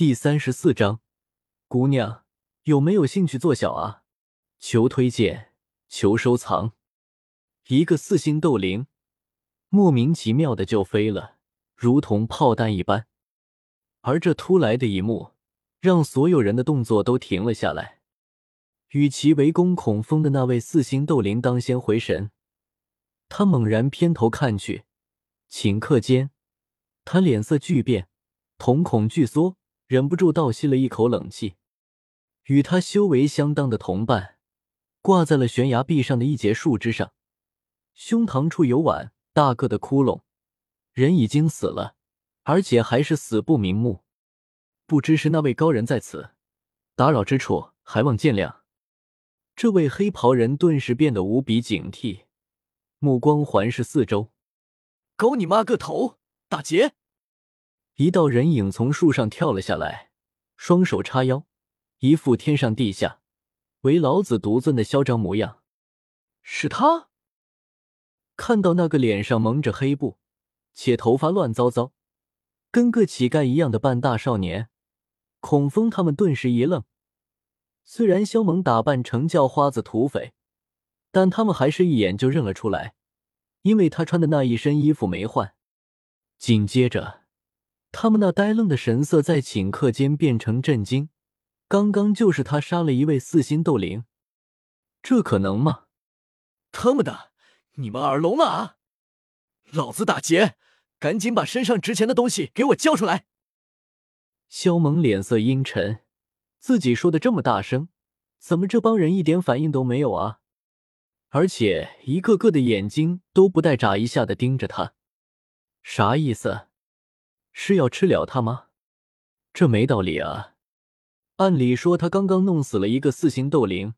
第三十四章，姑娘有没有兴趣做小啊？求推荐，求收藏。一个四星斗灵，莫名其妙的就飞了，如同炮弹一般。而这突来的一幕，让所有人的动作都停了下来。与其围攻孔峰的那位四星斗灵当先回神，他猛然偏头看去，顷刻间，他脸色巨变，瞳孔巨缩，忍不住倒吸了一口冷气。与他修为相当的同伴，挂在了悬崖壁上的一截树枝上，胸膛处有碗大个的窟窿，人已经死了，而且还是死不瞑目。不知是那位高人在此，打扰之处还望见谅。这位黑袍人顿时变得无比警惕，目光环视四周。狗你妈个头！打劫！一道人影从树上跳了下来，双手叉腰，一副天上地下、唯老子独尊的嚣张模样。是他！看到那个脸上蒙着黑布，且头发乱糟糟，跟个乞丐一样的半大少年，孔峰他们顿时一愣。虽然肖猛打扮成叫花子土匪，但他们还是一眼就认了出来，因为他穿的那一身衣服没换。紧接着，他们那呆愣的神色在顷刻间变成震惊。刚刚就是他杀了一位四星斗灵，这可能吗？他们的，你们耳聋了啊！老子打劫，赶紧把身上值钱的东西给我交出来！萧猛脸色阴沉。自己说的这么大声，怎么这帮人一点反应都没有啊？而且一个个的眼睛都不带眨一下的盯着他，啥意思？是要吃了他吗？这没道理啊！按理说他刚刚弄死了一个四星斗灵，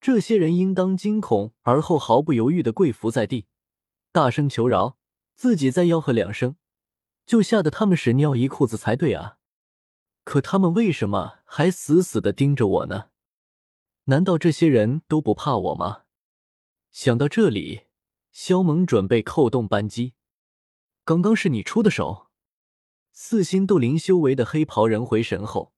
这些人应当惊恐，而后毫不犹豫的跪伏在地，大声求饶，自己再吆喝两声，就吓得他们屎尿一裤子才对啊！可他们为什么还死死的盯着我呢？难道这些人都不怕我吗？想到这里，肖猛准备扣动扳机。刚刚是你出的手。四星斗灵修为的黑袍人回神后，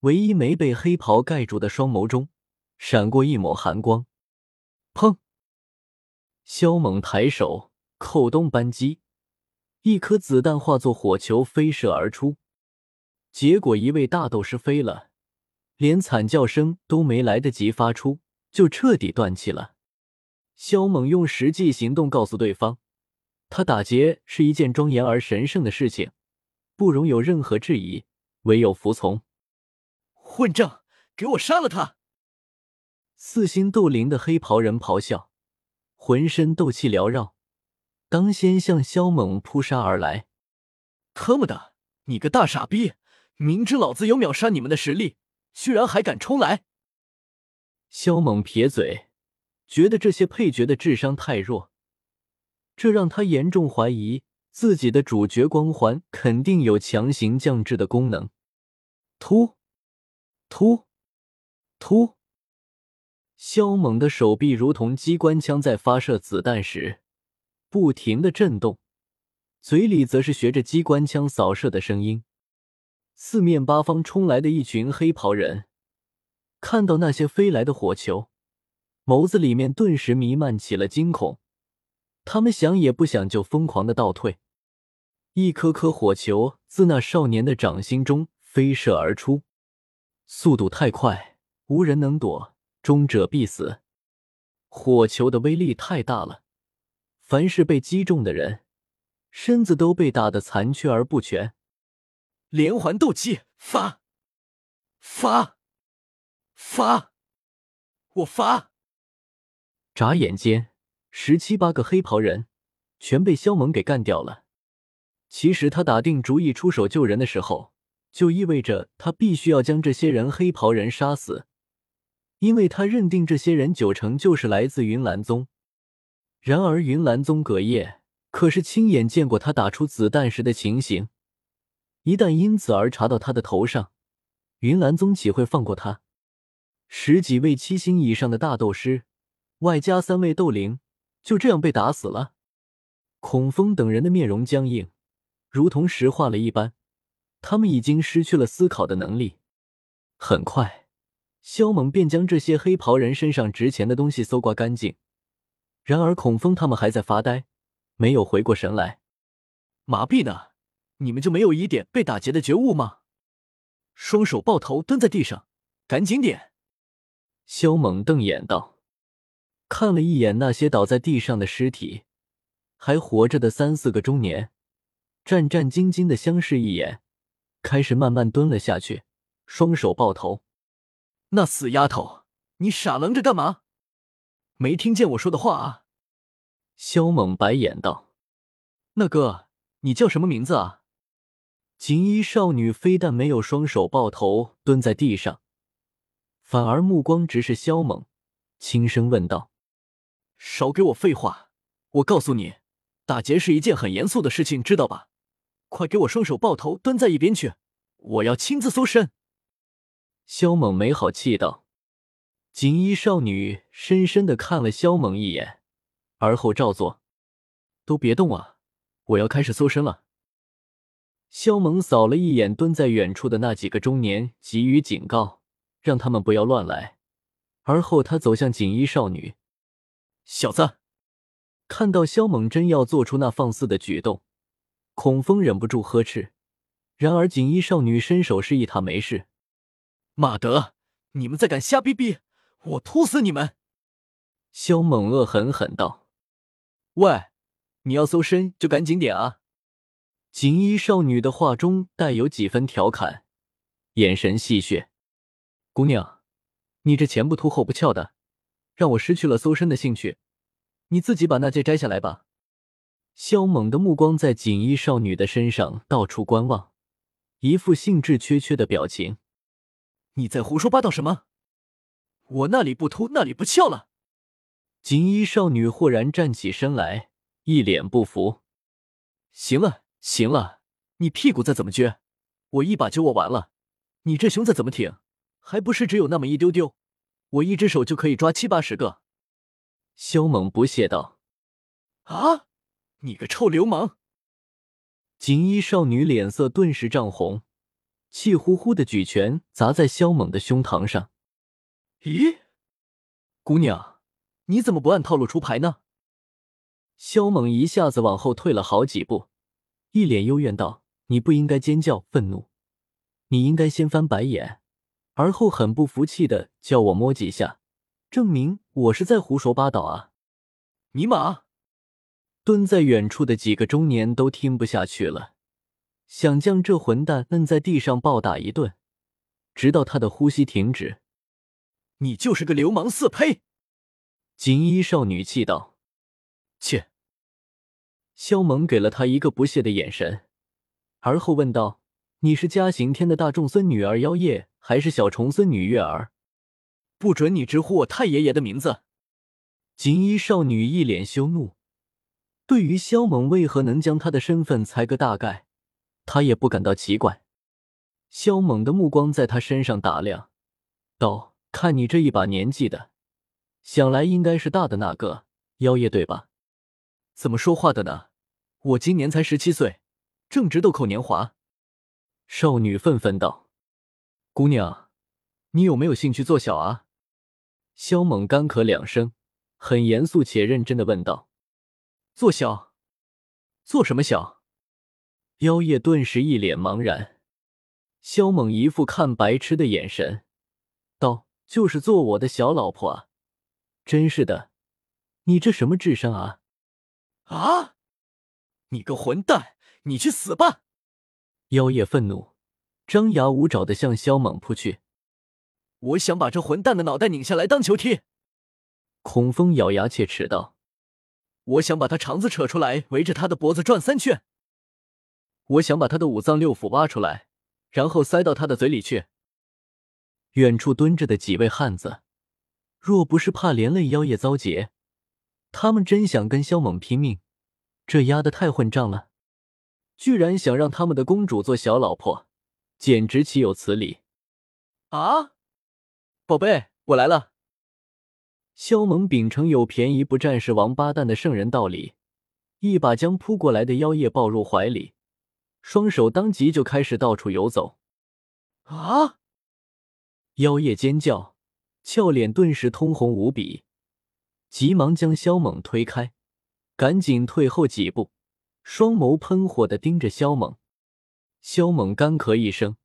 唯一没被黑袍盖住的双眸中闪过一抹寒光。砰！萧猛抬手扣动扳机，一颗子弹化作火球飞射而出。结果，一位大斗师飞了，连惨叫声都没来得及发出，就彻底断气了。萧猛用实际行动告诉对方，他打劫是一件庄严而神圣的事情，不容有任何质疑，唯有服从。混账，给我杀了他！四星斗灵的黑袍人咆哮，浑身斗气缭绕，当先向萧猛扑杀而来。特么的，你个大傻逼！明知老子有秒杀你们的实力，居然还敢冲来！萧猛撇嘴，觉得这些配角的智商太弱，这让他严重怀疑自己的主角光环肯定有强行降智的功能。突突突！萧猛的手臂如同机关枪在发射子弹时不停的震动，嘴里则是学着机关枪扫射的声音。四面八方冲来的一群黑袍人，看到那些飞来的火球，眸子里面顿时弥漫起了惊恐。他们想也不想就疯狂的倒退，一颗颗火球自那少年的掌心中飞射而出，速度太快，无人能躲，终者必死。火球的威力太大了，凡是被击中的人，身子都被打得残缺而不全。连环斗技发发发，我发！眨眼间，十七八个黑袍人全被萧猛给干掉了。其实他打定主意出手救人的时候，就意味着他必须要将这些人黑袍人杀死，因为他认定这些人九成就是来自云岚宗。然而云岚宗葛叶可是亲眼见过他打出子弹时的情形。一旦因此而查到他的头上，云岚宗岂会放过他？十几位七星以上的大斗师，外加三位斗灵，就这样被打死了。孔峰等人的面容僵硬，如同石化了一般。他们已经失去了思考的能力。很快，肖猛便将这些黑袍人身上值钱的东西搜刮干净。然而，孔峰他们还在发呆，没有回过神来。麻痹呢？你们就没有一点被打劫的觉悟吗？双手抱头蹲在地上，赶紧点！肖猛瞪眼道，看了一眼那些倒在地上的尸体，还活着的三四个中年，战战兢兢的相视一眼，开始慢慢蹲了下去，双手抱头。那死丫头，你傻愣着干嘛？没听见我说的话啊？萧猛白眼道：“那哥，你叫什么名字啊？”锦衣少女非但没有双手抱头蹲在地上，反而目光直视萧猛，轻声问道：“少给我废话！我告诉你，打劫是一件很严肃的事情，知道吧？快给我双手抱头蹲在一边去，我要亲自搜身。”萧猛没好气道。锦衣少女深深的看了萧猛一眼，而后照做。都别动啊！我要开始搜身了。萧猛扫了一眼蹲在远处的那几个中年，给予警告，让他们不要乱来。而后他走向锦衣少女，小子，看到萧猛真要做出那放肆的举动，孔峰忍不住呵斥。然而锦衣少女伸手示意他没事。马德，你们再敢瞎逼逼，我突死你们！萧猛恶狠狠道：“喂，你要搜身就赶紧点啊！”锦衣少女的话中带有几分调侃，眼神戏谑：“姑娘，你这前不秃后不翘的，让我失去了搜身的兴趣。你自己把那戒摘下来吧。”萧猛的目光在锦衣少女的身上到处观望，一副兴致缺缺的表情。“你在胡说八道什么？我那里不秃，那里不翘了？”锦衣少女豁然站起身来，一脸不服。“行了。”行了，你屁股再怎么撅，我一把就握完了。你这胸再怎么挺，还不是只有那么一丢丢？我一只手就可以抓七八十个。萧猛不屑道：“啊，你个臭流氓！”锦衣少女脸色顿时涨红，气呼呼的举拳砸在萧猛的胸膛上。咦，姑娘，你怎么不按套路出牌呢？萧猛一下子往后退了好几步。一脸幽怨道：“你不应该尖叫愤怒，你应该先翻白眼，而后很不服气的叫我摸几下，证明我是在胡说八道啊！”尼玛！蹲在远处的几个中年都听不下去了，想将这混蛋摁在地上暴打一顿，直到他的呼吸停止。你就是个流氓色胚！锦衣少女气道：“切！”萧猛给了他一个不屑的眼神，而后问道：“你是嘉刑天的大众孙女儿妖夜，还是小虫孙女月儿？不准你直呼我太爷爷的名字！”锦衣少女一脸羞怒，对于萧猛为何能将他的身份猜个大概，他也不感到奇怪。萧猛的目光在他身上打量，道：“看你这一把年纪的，想来应该是大的那个妖夜，对吧？怎么说话的呢？”我今年才十七岁，正值豆蔻年华。少女愤愤道：“姑娘，你有没有兴趣做小啊？”萧猛干咳两声，很严肃且认真的问道：“做小？做什么小？”妖夜顿时一脸茫然。萧猛一副看白痴的眼神，道：“就是做我的小老婆啊！真是的，你这什么智商啊？”啊！你个混蛋，你去死吧！妖夜愤怒，张牙舞爪的向萧猛扑去。我想把这混蛋的脑袋拧下来当球踢。孔峰咬牙切齿道：“我想把他肠子扯出来，围着他的脖子转三圈。我想把他的五脏六腑挖出来，然后塞到他的嘴里去。”远处蹲着的几位汉子，若不是怕连累妖夜遭劫，他们真想跟萧猛拼命。这丫的太混账了，居然想让他们的公主做小老婆，简直岂有此理！啊，宝贝，我来了。萧猛秉承有便宜不占是王八蛋的圣人道理，一把将扑过来的妖夜抱入怀里，双手当即就开始到处游走。啊！妖夜尖叫，俏脸顿时通红无比，急忙将萧猛推开，赶紧退后几步，双眸喷火的盯着萧猛。萧猛干咳一声，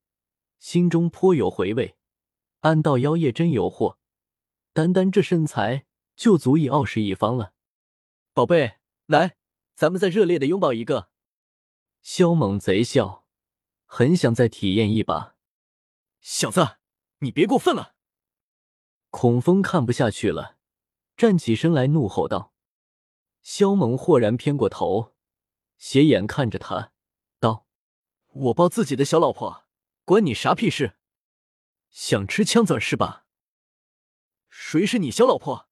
心中颇有回味，暗道妖夜真有货，单单这身材就足以傲视一方了。宝贝，来，咱们再热烈的拥抱一个。萧猛贼笑，很想再体验一把。小子，你别过分了！孔峰看不下去了，站起身来怒吼道。萧猛豁然偏过头，斜眼看着他，道：“我抱自己的小老婆，关你啥屁事？想吃枪子是吧？谁是你小老婆？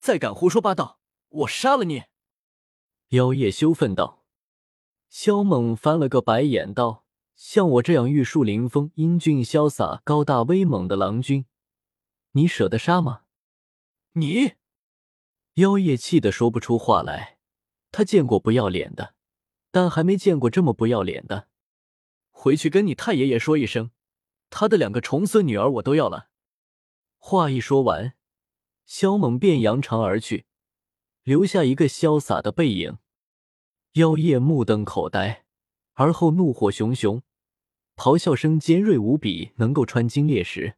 再敢胡说八道，我杀了你！”妖夜羞愤道。萧猛翻了个白眼道。像我这样玉树临风、英俊潇洒、高大威猛的郎君，你舍得杀吗？你妖夜气得说不出话来。他见过不要脸的，但还没见过这么不要脸的。回去跟你太爷爷说一声，他的两个重孙女儿我都要了。话一说完，萧猛便扬长而去，留下一个潇洒的背影。妖夜目瞪口呆，而后怒火熊熊。咆哮声尖锐无比，能够穿金裂石。